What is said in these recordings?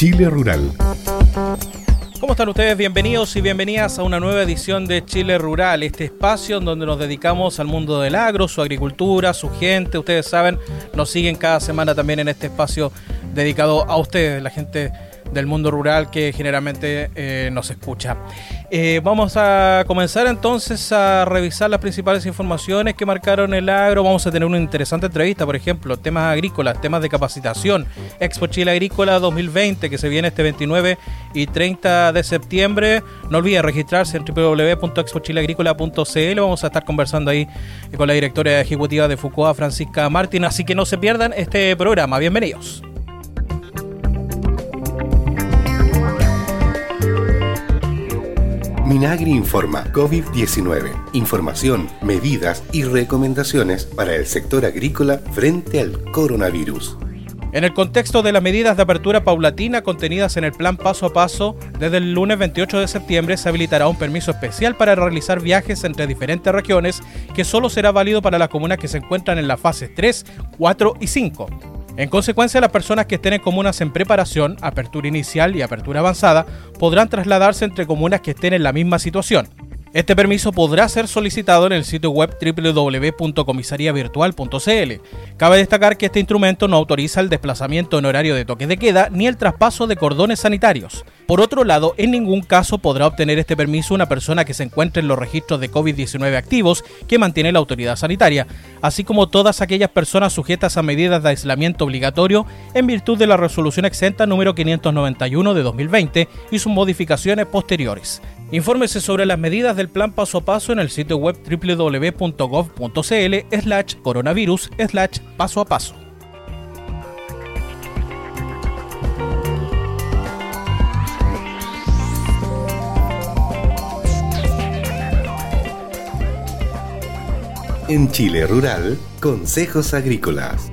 Chile Rural. ¿Cómo están ustedes? Bienvenidos y bienvenidas a una nueva edición de Chile Rural, este espacio en donde nos dedicamos al mundo del agro, su agricultura, su gente. Ustedes saben, nos siguen cada semana también en este espacio dedicado a ustedes, la gente del mundo rural que generalmente eh, nos escucha. Eh, vamos a comenzar entonces a revisar las principales informaciones que marcaron el agro. Vamos a tener una interesante entrevista, por ejemplo, temas agrícolas, temas de capacitación. Expo Chile Agrícola 2020 que se viene este 29 y 30 de septiembre. No olviden registrarse en www.expochileagrícola.cl. Vamos a estar conversando ahí con la directora ejecutiva de Fucoa, Francisca Martín. Así que no se pierdan este programa. Bienvenidos. Minagri informa COVID-19. Información, medidas y recomendaciones para el sector agrícola frente al coronavirus. En el contexto de las medidas de apertura paulatina contenidas en el plan paso a paso, desde el lunes 28 de septiembre se habilitará un permiso especial para realizar viajes entre diferentes regiones que solo será válido para las comunas que se encuentran en las fases 3, 4 y 5. En consecuencia, las personas que estén en comunas en preparación, apertura inicial y apertura avanzada podrán trasladarse entre comunas que estén en la misma situación. Este permiso podrá ser solicitado en el sitio web www.comisariavirtual.cl. Cabe destacar que este instrumento no autoriza el desplazamiento en horario de toque de queda ni el traspaso de cordones sanitarios. Por otro lado, en ningún caso podrá obtener este permiso una persona que se encuentre en los registros de COVID-19 activos que mantiene la autoridad sanitaria, así como todas aquellas personas sujetas a medidas de aislamiento obligatorio en virtud de la resolución exenta número 591 de 2020 y sus modificaciones posteriores. Infórmese sobre las medidas del plan paso a paso en el sitio web www.gov.cl slash coronavirus slash paso a paso. En Chile Rural, Consejos Agrícolas.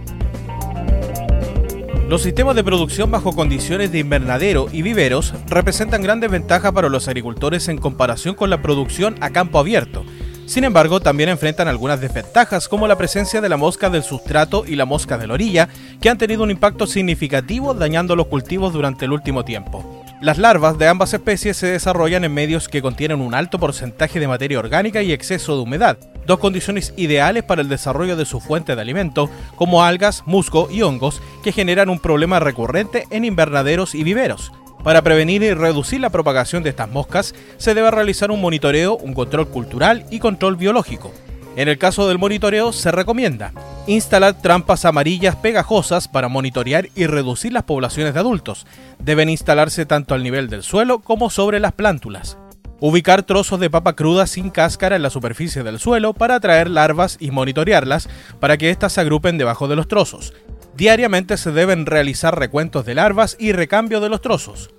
Los sistemas de producción bajo condiciones de invernadero y viveros representan grandes ventajas para los agricultores en comparación con la producción a campo abierto. Sin embargo, también enfrentan algunas desventajas como la presencia de la mosca del sustrato y la mosca de la orilla, que han tenido un impacto significativo dañando los cultivos durante el último tiempo. Las larvas de ambas especies se desarrollan en medios que contienen un alto porcentaje de materia orgánica y exceso de humedad, dos condiciones ideales para el desarrollo de su fuente de alimento, como algas, musgo y hongos, que generan un problema recurrente en invernaderos y viveros. Para prevenir y reducir la propagación de estas moscas, se debe realizar un monitoreo, un control cultural y control biológico. En el caso del monitoreo se recomienda instalar trampas amarillas pegajosas para monitorear y reducir las poblaciones de adultos. Deben instalarse tanto al nivel del suelo como sobre las plántulas. Ubicar trozos de papa cruda sin cáscara en la superficie del suelo para atraer larvas y monitorearlas para que éstas se agrupen debajo de los trozos. Diariamente se deben realizar recuentos de larvas y recambio de los trozos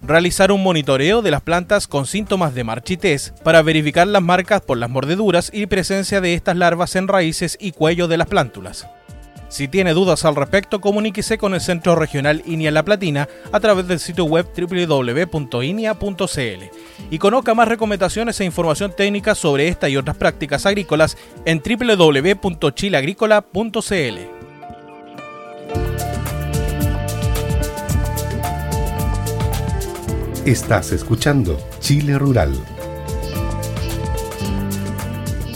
realizar un monitoreo de las plantas con síntomas de marchitez para verificar las marcas por las mordeduras y presencia de estas larvas en raíces y cuello de las plántulas. Si tiene dudas al respecto, comuníquese con el Centro Regional INIA La Platina a través del sitio web www.inia.cl y conozca más recomendaciones e información técnica sobre esta y otras prácticas agrícolas en www.chileagrícola.cl. Estás escuchando Chile Rural.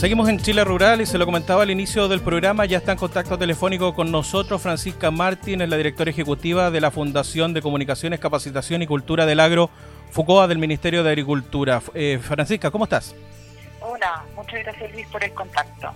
Seguimos en Chile Rural y se lo comentaba al inicio del programa, ya está en contacto telefónico con nosotros Francisca Martín, es la directora ejecutiva de la Fundación de Comunicaciones, Capacitación y Cultura del Agro, FUCOA del Ministerio de Agricultura. Eh, Francisca, ¿cómo estás? Hola, muchas gracias Luis por el contacto.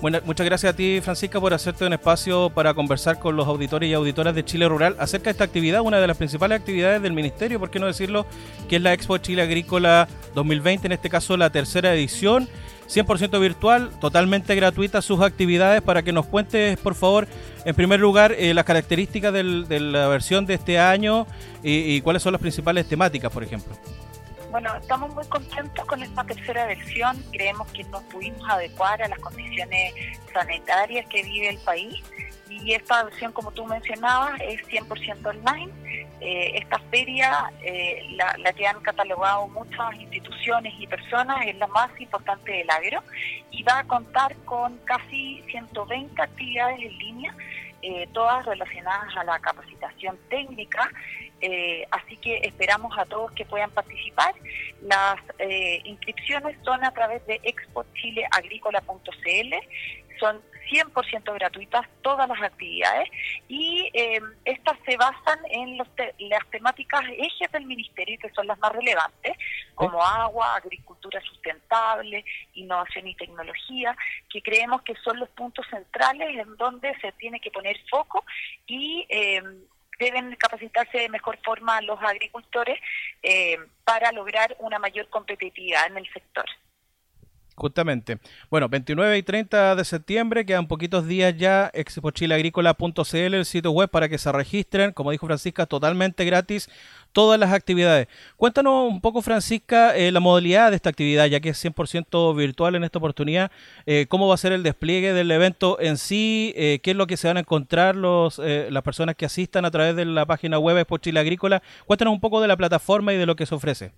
Bueno, muchas gracias a ti, Francisca, por hacerte un espacio para conversar con los auditores y auditoras de Chile Rural acerca de esta actividad, una de las principales actividades del Ministerio, por qué no decirlo, que es la Expo Chile Agrícola 2020, en este caso la tercera edición, 100% virtual, totalmente gratuita sus actividades, para que nos cuentes, por favor, en primer lugar, eh, las características de la versión de este año y cuáles son las principales temáticas, por ejemplo. Bueno, estamos muy contentos con esta tercera versión. Creemos que nos pudimos adecuar a las condiciones sanitarias que vive el país. Y esta versión, como tú mencionabas, es 100% online. Eh, esta feria, eh, la, la, que han catalogado muchas instituciones y personas, es la más importante del agro y va a contar con casi 120 actividades en línea eh, todas relacionadas a la capacitación técnica, eh, así que esperamos a todos que puedan participar. Las eh, inscripciones son a través de expochileagrícola.cl, son 100% gratuitas todas las actividades y eh, estas se basan en los las temáticas ejes del ministerio que son las más relevantes, como agua, agricultura sustentable, innovación y tecnología, que creemos que son los puntos centrales en donde se tiene que poner foco y eh, deben capacitarse de mejor forma los agricultores eh, para lograr una mayor competitividad en el sector. Justamente. Bueno, 29 y 30 de septiembre, quedan poquitos días ya, expochileagrícola.cl, el sitio web para que se registren, como dijo Francisca, totalmente gratis todas las actividades. Cuéntanos un poco, Francisca, eh, la modalidad de esta actividad, ya que es 100% virtual en esta oportunidad, eh, cómo va a ser el despliegue del evento en sí, eh, qué es lo que se van a encontrar los, las personas que asistan a través de la página web Expo Agrícola. Cuéntanos un poco de la plataforma y de lo que se ofrece.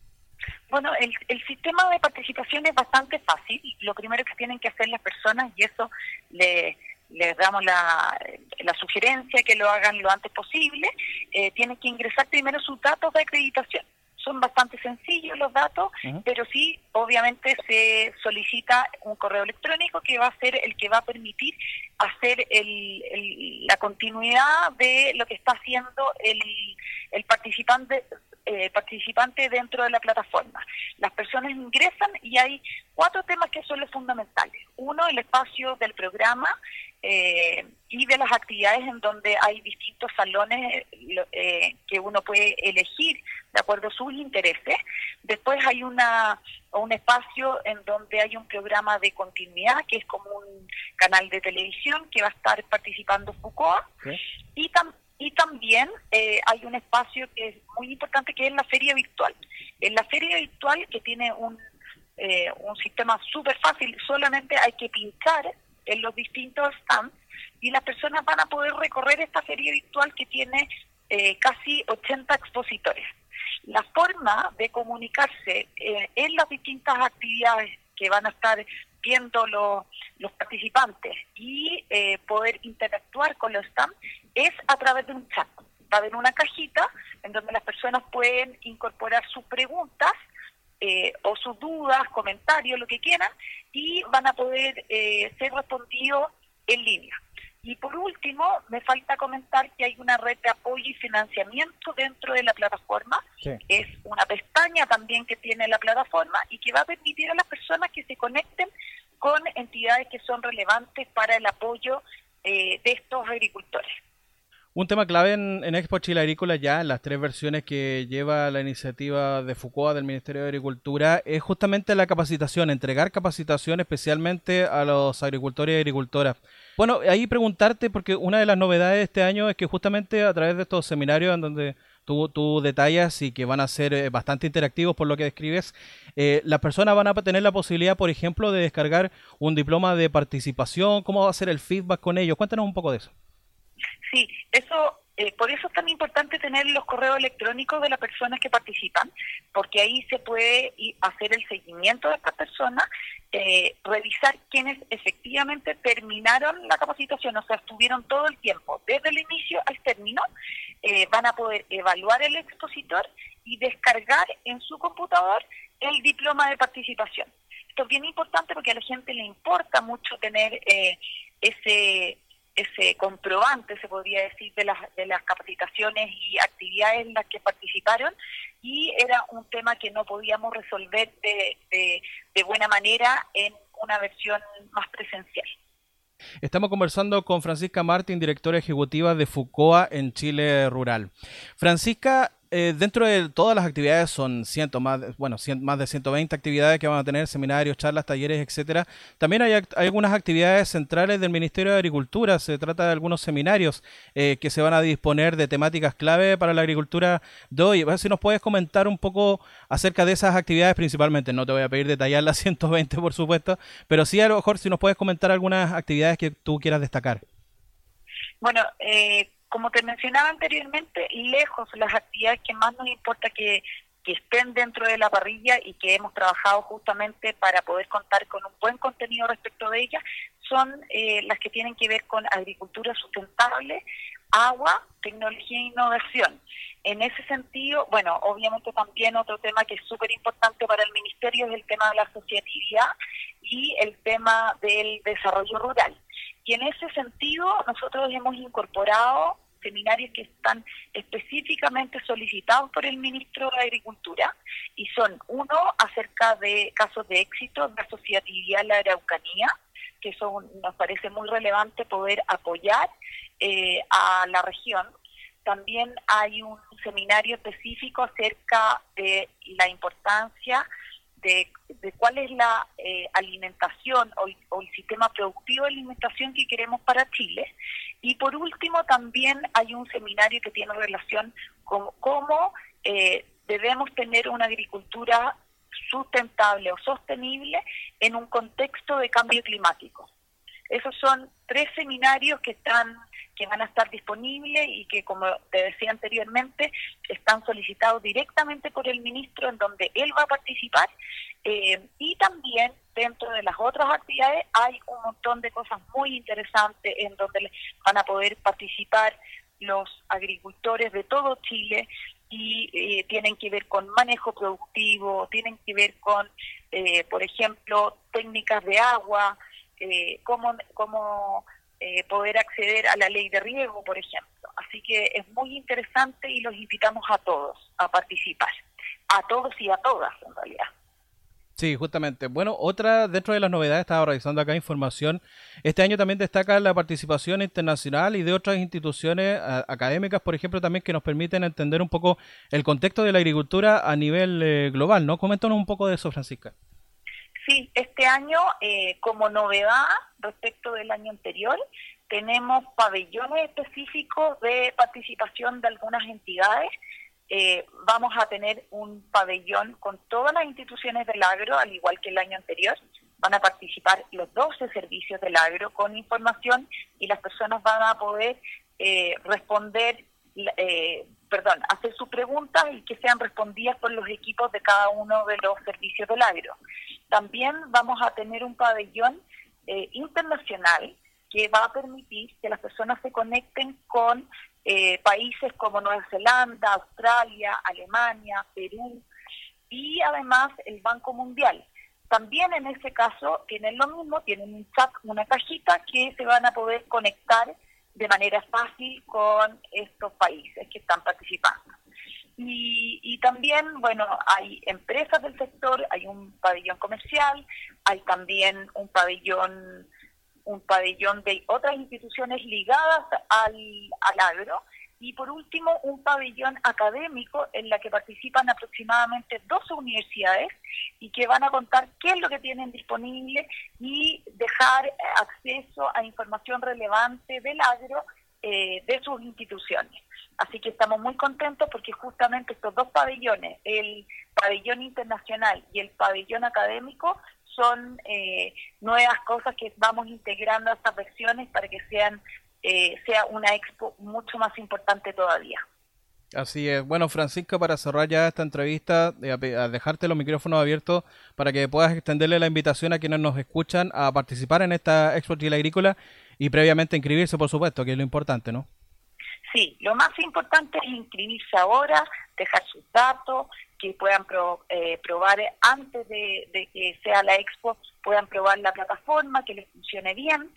Bueno, el, el sistema de participación es bastante fácil. Lo primero que tienen que hacer las personas, y eso le, les damos la, la, sugerencia que lo hagan lo antes posible, eh, tienen que ingresar primero sus datos de acreditación. Son bastante sencillos los datos, pero sí, obviamente se solicita un correo electrónico que va a ser el que va a permitir hacer el, la continuidad de lo que está haciendo el, el participante eh, participante dentro de la plataforma. Las personas ingresan y hay cuatro temas que son los fundamentales. Uno, el espacio del programa, eh, y de las actividades en donde hay distintos salones eh, que uno puede elegir de acuerdo a sus intereses. Después hay una un espacio en donde hay un programa de continuidad que es como un canal de televisión que va a estar participando Foucault y, y también eh, hay un espacio que es muy importante que es la feria virtual. En la feria virtual que tiene un, un sistema súper fácil, solamente hay que pinchar en los distintos stands y las personas van a poder recorrer esta feria virtual que tiene eh, casi 80 expositores. La forma de comunicarse eh, en las distintas actividades que van a estar viendo los, los participantes y eh, poder interactuar con los stands es a través de un chat. Va a haber una cajita en donde las personas pueden incorporar sus preguntas eh, o sus dudas, comentarios, lo que quieran, y van a poder eh, ser respondidos en línea. Y por último, me falta comentar que hay una red de apoyo y financiamiento dentro de la plataforma. Es una pestaña también que tiene la plataforma y que va a permitir a las personas que se conecten con entidades que son relevantes para el apoyo eh, de estos agricultores. Un tema clave en, Expo Chile Agrícola ya, en las tres versiones que lleva la iniciativa de Foucault del Ministerio de Agricultura, es justamente la capacitación, entregar capacitación especialmente a los agricultores y agricultoras. Bueno, ahí preguntarte, porque una de las novedades de este año es que justamente a través de estos seminarios en donde tú, tú detallas y que van a ser eh, bastante interactivos por lo que describes, eh, las personas van a tener la posibilidad, por ejemplo, de descargar un diploma de participación, cómo va a ser el feedback con ellos. Cuéntanos un poco de eso. Sí, eso, eh, por eso es tan importante tener los correos electrónicos de las personas que participan, porque ahí se puede hacer el seguimiento de estas personas, eh, revisar quienes efectivamente terminaron la capacitación, o sea, estuvieron todo el tiempo, desde el inicio al término, eh, van a poder evaluar el expositor y descargar en su computador el diploma de participación. Esto es bien importante porque a la gente le importa mucho tener ese ese comprobante, se podría decir, de las, de las capacitaciones y actividades en las que participaron y era un tema que no podíamos resolver de, de, buena manera en una versión más presencial. Estamos conversando con Francisca Martín, directora ejecutiva de FUCOA en Chile Rural. Francisca, eh, dentro de todas las actividades son ciento, más, bueno, más de 120 actividades que van a tener, seminarios, charlas, talleres, etcétera. También hay, algunas actividades centrales del Ministerio de Agricultura. Se trata de algunos seminarios eh, que se van a disponer de temáticas clave para la agricultura de hoy. A ver si nos puedes comentar un poco acerca de esas actividades principalmente. No te voy a pedir detallar las 120, por supuesto, pero sí a lo mejor si nos puedes comentar algunas actividades que tú quieras destacar. Bueno, eh, como te mencionaba anteriormente, lejos las actividades que más nos importa que, estén dentro de la parrilla y que hemos trabajado justamente para poder contar con un buen contenido respecto de ellas, son eh, las que tienen que ver con agricultura sustentable, agua, tecnología e innovación. En ese sentido, bueno, obviamente también otro tema que es súper importante para el Ministerio es el tema de la asociatividad y el tema del desarrollo rural. Y en ese sentido, nosotros hemos incorporado seminarios que están específicamente solicitados por el ministro de Agricultura y son uno acerca de casos de éxito de asociatividad en la Araucanía, que eso nos parece muy relevante poder apoyar eh, a la región. También hay un seminario específico acerca de la importancia de, cuál es la eh, alimentación o, el sistema productivo de alimentación que queremos para Chile. Y por último, también hay un seminario que tiene relación con cómo eh, debemos tener una agricultura sustentable o sostenible en un contexto de cambio climático. Esos son tres seminarios que están que van a estar disponibles y que, como te decía anteriormente, están solicitados directamente por el ministro en donde él va a participar. Eh, y también dentro de las otras actividades hay un montón de cosas muy interesantes en donde van a poder participar los agricultores de todo Chile y eh, tienen que ver con manejo productivo, tienen que ver con, eh, por ejemplo, técnicas de agua, eh, cómo, cómo eh, poder acceder a la ley de riego, por ejemplo. Así que es muy interesante y los invitamos a todos a participar, a todos y a todas en realidad. Sí, justamente. Bueno, otra dentro de las novedades, estaba revisando acá información, este año también destaca la participación internacional y de otras instituciones académicas, por ejemplo, también que nos permiten entender un poco el contexto de la agricultura a nivel eh, global, ¿no? Coméntanos un poco de eso, Francisca. Sí, este año, eh, como novedad respecto del año anterior, tenemos pabellones específicos de participación de algunas entidades. Eh, vamos a tener un pabellón con todas las instituciones del agro, al igual que el año anterior. Van a participar los 12 servicios del agro con información y las personas van a poder eh, responder eh, perdón, hacer sus preguntas y que sean respondidas por los equipos de cada uno de los servicios del agro. También vamos a tener un pabellón eh, internacional que va a permitir que las personas se conecten con eh, países como Nueva Zelanda, Australia, Alemania, Perú y además el Banco Mundial. También en ese caso tienen lo mismo, tienen un chat, una cajita que se van a poder conectar de manera fácil con estos países que están participando. Y, y, también, bueno, hay empresas del sector, hay un pabellón comercial, hay también un pabellón un pabellón de otras instituciones ligadas al, al agro y por último un pabellón académico en la que participan aproximadamente 12 universidades y que van a contar qué es lo que tienen disponible y dejar acceso a información relevante del agro eh, de sus instituciones. Así que estamos muy contentos porque justamente estos dos pabellones, el pabellón internacional y el pabellón académico, son eh, nuevas cosas que vamos integrando a estas versiones para que sean eh, sea una expo mucho más importante todavía. Así es. Bueno, Francisca, para cerrar ya esta entrevista, eh, a dejarte los micrófonos abiertos para que puedas extenderle la invitación a quienes nos escuchan a participar en esta Expo Chile Agrícola y previamente inscribirse, por supuesto, que es lo importante, ¿no? Sí, lo más importante es inscribirse ahora, dejar sus datos, que puedan eh, probar antes de, de, que sea la expo, puedan probar la plataforma, que les funcione bien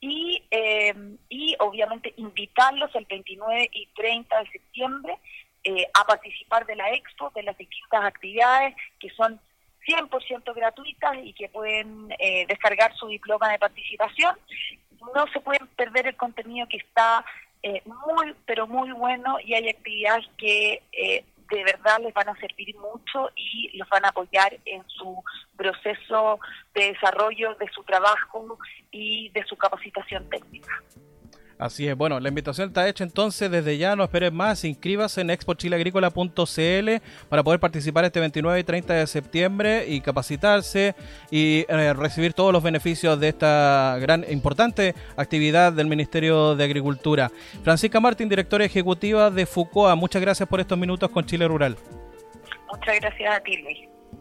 y, eh, y obviamente invitarlos el 29 y 30 de septiembre eh, a participar de la expo, de las distintas actividades que son 100% gratuitas y que pueden eh, descargar su diploma de participación. No se pueden perder el contenido que está muy, pero muy bueno y hay actividades que de verdad les van a servir mucho y los van a apoyar en su proceso de desarrollo de su trabajo y de su capacitación. Así es, bueno, la invitación está hecha entonces, desde ya no esperes más, inscríbase en expochileagrícola.cl para poder participar este 29 y 30 de septiembre y capacitarse y eh, recibir todos los beneficios de esta gran e importante actividad del Ministerio de Agricultura. Francisca Martín, directora ejecutiva de FUCOA, muchas gracias por estos minutos con Chile Rural. Muchas gracias a ti, Luis.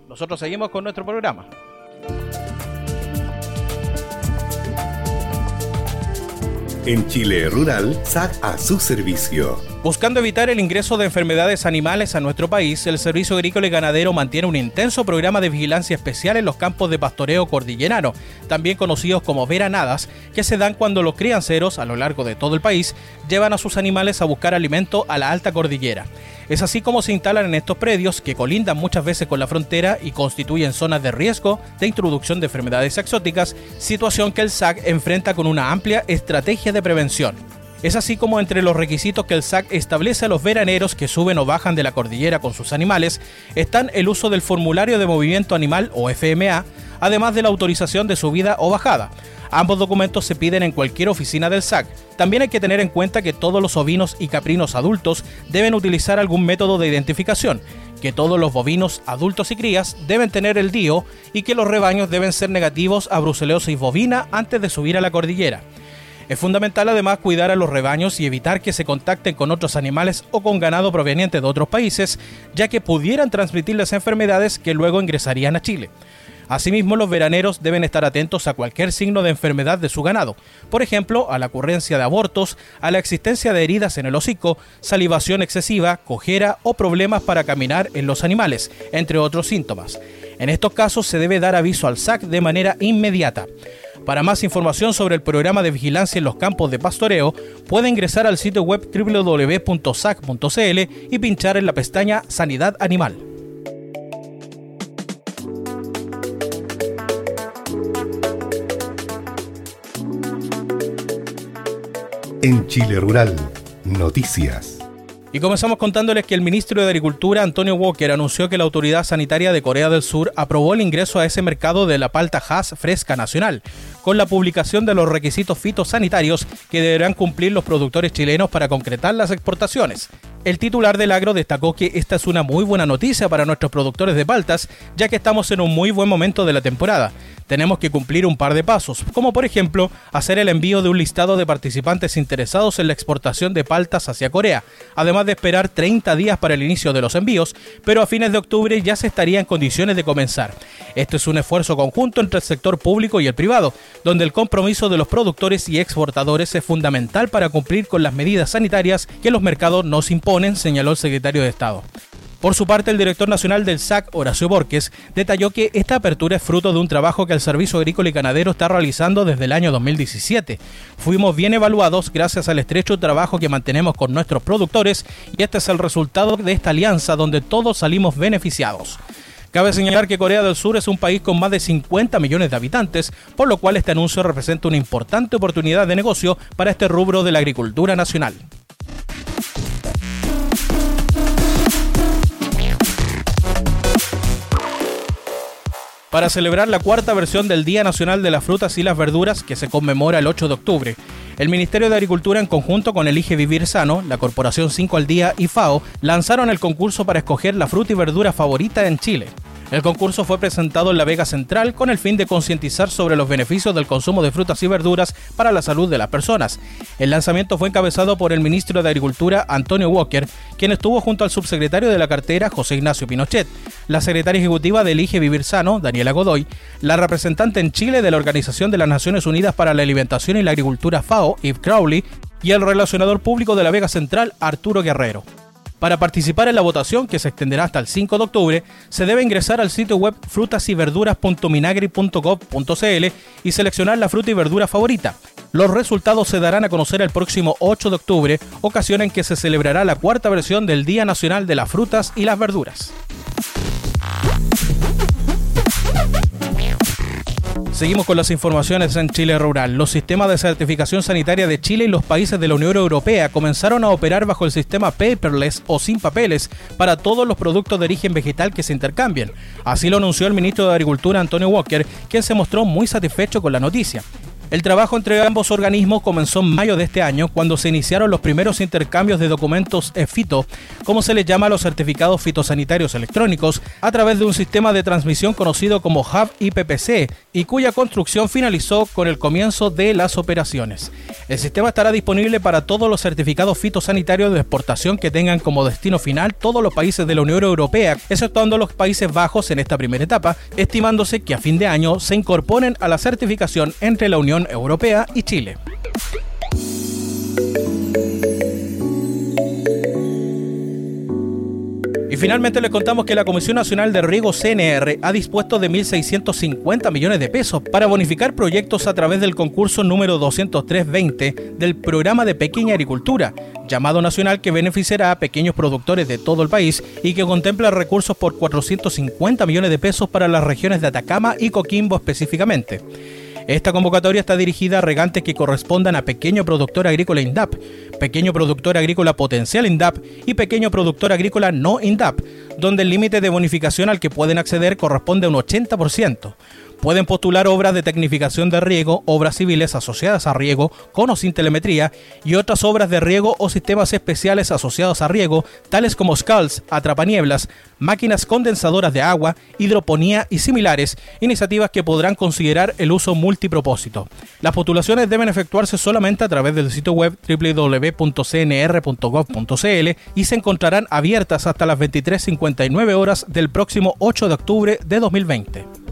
Nosotros seguimos con nuestro programa. En Chile Rural, SAC a su servicio. Buscando evitar el ingreso de enfermedades animales a nuestro país, el Servicio Agrícola y Ganadero mantiene un intenso programa de vigilancia especial en los campos de pastoreo cordillerano, también conocidos como veranadas, que se dan cuando los crianceros a lo largo de todo el país llevan a sus animales a buscar alimento a la alta cordillera. Es así como se instalan en estos predios que colindan muchas veces con la frontera y constituyen zonas de riesgo de introducción de enfermedades exóticas, situación que el SAC enfrenta con una amplia estrategia de prevención. Es así como entre los requisitos que el SAC establece a los veraneros que suben o bajan de la cordillera con sus animales están el uso del formulario de movimiento animal o FMA, además de la autorización de subida o bajada. Ambos documentos se piden en cualquier oficina del SAC. También hay que tener en cuenta que todos los ovinos y caprinos adultos deben utilizar algún método de identificación, que todos los bovinos adultos y crías deben tener el DIO y que los rebaños deben ser negativos a brucelosis bovina antes de subir a la cordillera. Es fundamental además cuidar a los rebaños y evitar que se contacten con otros animales o con ganado proveniente de otros países, ya que pudieran transmitirles enfermedades que luego ingresarían a Chile. Asimismo, los veraneros deben estar atentos a cualquier signo de enfermedad de su ganado, por ejemplo, a la ocurrencia de abortos, a la existencia de heridas en el hocico, salivación excesiva, cojera o problemas para caminar en los animales, entre otros síntomas. En estos casos se debe dar aviso al SAC de manera inmediata. Para más información sobre el programa de vigilancia en los campos de pastoreo, puede ingresar al sitio web www.sac.cl y pinchar en la pestaña Sanidad Animal. En Chile Rural, noticias. Y comenzamos contándoles que el ministro de Agricultura, Antonio Walker, anunció que la Autoridad Sanitaria de Corea del Sur aprobó el ingreso a ese mercado de la palta Hass fresca nacional, con la publicación de los requisitos fitosanitarios que deberán cumplir los productores chilenos para concretar las exportaciones. El titular del agro destacó que esta es una muy buena noticia para nuestros productores de paltas, ya que estamos en un muy buen momento de la temporada. Tenemos que cumplir un par de pasos, como por ejemplo hacer el envío de un listado de participantes interesados en la exportación de paltas hacia Corea, además de esperar 30 días para el inicio de los envíos, pero a fines de octubre ya se estaría en condiciones de comenzar. Esto es un esfuerzo conjunto entre el sector público y el privado, donde el compromiso de los productores y exportadores es fundamental para cumplir con las medidas sanitarias que los mercados nos imponen señaló el secretario de Estado. Por su parte, el director nacional del SAC, Horacio Borges, detalló que esta apertura es fruto de un trabajo que el Servicio Agrícola y Ganadero está realizando desde el año 2017. Fuimos bien evaluados gracias al estrecho trabajo que mantenemos con nuestros productores y este es el resultado de esta alianza donde todos salimos beneficiados. Cabe señalar que Corea del Sur es un país con más de 50 millones de habitantes, por lo cual este anuncio representa una importante oportunidad de negocio para este rubro de la agricultura nacional. Para celebrar la cuarta versión del Día Nacional de las Frutas y las Verduras que se conmemora el 8 de octubre. El Ministerio de Agricultura en conjunto con Elige Vivir Sano, la Corporación 5 al Día y FAO lanzaron el concurso para escoger la fruta y verdura favorita en Chile. El concurso fue presentado en la Vega Central con el fin de concientizar sobre los beneficios del consumo de frutas y verduras para la salud de las personas. El lanzamiento fue encabezado por el ministro de Agricultura, Antonio Walker, quien estuvo junto al subsecretario de la cartera, José Ignacio Pinochet, la secretaria ejecutiva de Elige Vivir Sano, Daniela Godoy, la representante en Chile de la Organización de las Naciones Unidas para la Alimentación y la Agricultura FAO, Yves Crowley, y el relacionador público de la Vega Central, Arturo Guerrero. Para participar en la votación, que se extenderá hasta el 5 de octubre, se debe ingresar al sitio web frutasyverduras.minagri.gov.cl y seleccionar la fruta y verdura favorita. Los resultados se darán a conocer el próximo 8 de octubre, ocasión en que se celebrará la cuarta versión del Día Nacional de las Frutas y las Verduras. Seguimos con las informaciones en Chile Rural. Los sistemas de certificación sanitaria de Chile y los países de la Unión Europea comenzaron a operar bajo el sistema paperless o sin papeles para todos los productos de origen vegetal que se intercambien. Así lo anunció el ministro de Agricultura Antonio Walker, quien se mostró muy satisfecho con la noticia. El trabajo entre ambos organismos comenzó en mayo de este año, cuando se iniciaron los primeros intercambios de documentos FITO, como se les llama a los certificados fitosanitarios electrónicos, a través de un sistema de transmisión conocido como Hub IPPC, y cuya construcción finalizó con el comienzo de las operaciones. El sistema estará disponible para todos los certificados fitosanitarios de exportación que tengan como destino final todos los países de la Unión Europea, exceptuando los Países Bajos en esta primera etapa, estimándose que a fin de año se incorporen a la certificación entre la Unión Europea y Chile. Finalmente les contamos que la Comisión Nacional de Riego CNR ha dispuesto de 1.650 millones de pesos para bonificar proyectos a través del concurso número 20320 del programa de pequeña agricultura, llamado nacional que beneficiará a pequeños productores de todo el país y que contempla recursos por 450 millones de pesos para las regiones de Atacama y Coquimbo específicamente. Esta convocatoria está dirigida a regantes que correspondan a pequeño productor agrícola INDAP, pequeño productor agrícola potencial INDAP y pequeño productor agrícola no INDAP, donde el límite de bonificación al que pueden acceder corresponde a un 80%. Pueden postular obras de tecnificación de riego, obras civiles asociadas a riego, con o sin telemetría, y otras obras de riego o sistemas especiales asociados a riego, tales como SCALS, atrapanieblas, máquinas condensadoras de agua, hidroponía y similares, iniciativas que podrán considerar el uso multipropósito. Las postulaciones deben efectuarse solamente a través del sitio web www.cnr.gov.cl y se encontrarán abiertas hasta las 23.59 horas del próximo 8 de octubre de 2020.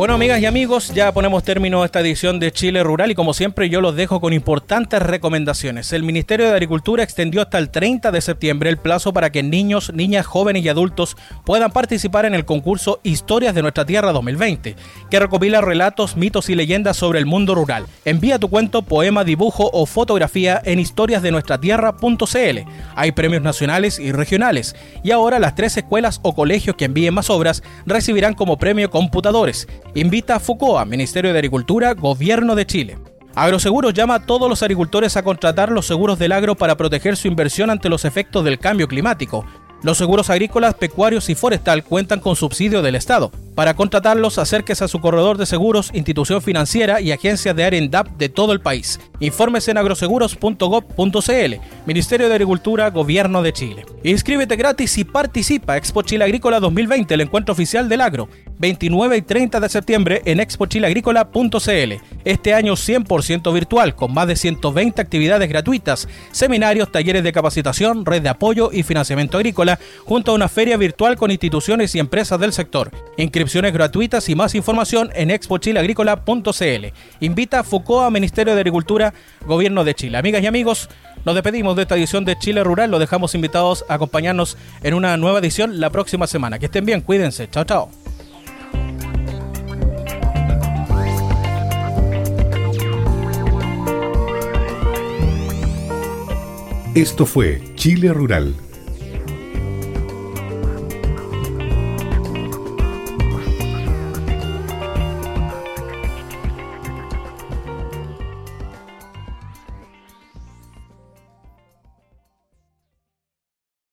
Bueno, amigas y amigos, ya ponemos término a esta edición de Chile Rural y como siempre yo los dejo con importantes recomendaciones. El Ministerio de Agricultura extendió hasta el 30 de septiembre el plazo para que niños, niñas, jóvenes y adultos puedan participar en el concurso Historias de nuestra Tierra 2020, que recopila relatos, mitos y leyendas sobre el mundo rural. Envía tu cuento, poema, dibujo o fotografía en historiasdenuestratierra.cl. Hay premios nacionales y regionales y ahora las tres escuelas o colegios que envíen más obras recibirán como premio computadores invita a FUCOA, Ministerio de Agricultura, Gobierno de Chile. Agroseguros llama a todos los agricultores a contratar los seguros del agro para proteger su inversión ante los efectos del cambio climático. Los seguros agrícolas, pecuarios y forestal cuentan con subsidio del Estado. Para contratarlos, acérquese a su corredor de seguros, institución financiera y agencias de Arendap de todo el país. Infórmese en agroseguros.gov.cl, Ministerio de Agricultura, Gobierno de Chile. Inscríbete gratis y participa Expo Chile Agrícola 2020, el encuentro oficial del agro. 29 y 30 de septiembre en expochileagrícola.cl. Este año 100% virtual, con más de 120 actividades gratuitas, seminarios, talleres de capacitación, red de apoyo y financiamiento agrícola, junto a una feria virtual con instituciones y empresas del sector. Inscripciones gratuitas y más información en expochileagrícola.cl. Invita a FUCOA, Ministerio de Agricultura, Gobierno de Chile. Amigas y amigos, nos despedimos de esta edición de Chile Rural. Los dejamos invitados a acompañarnos en una nueva edición la próxima semana. Que estén bien, cuídense. Chao, chao. Esto fue Chile Rural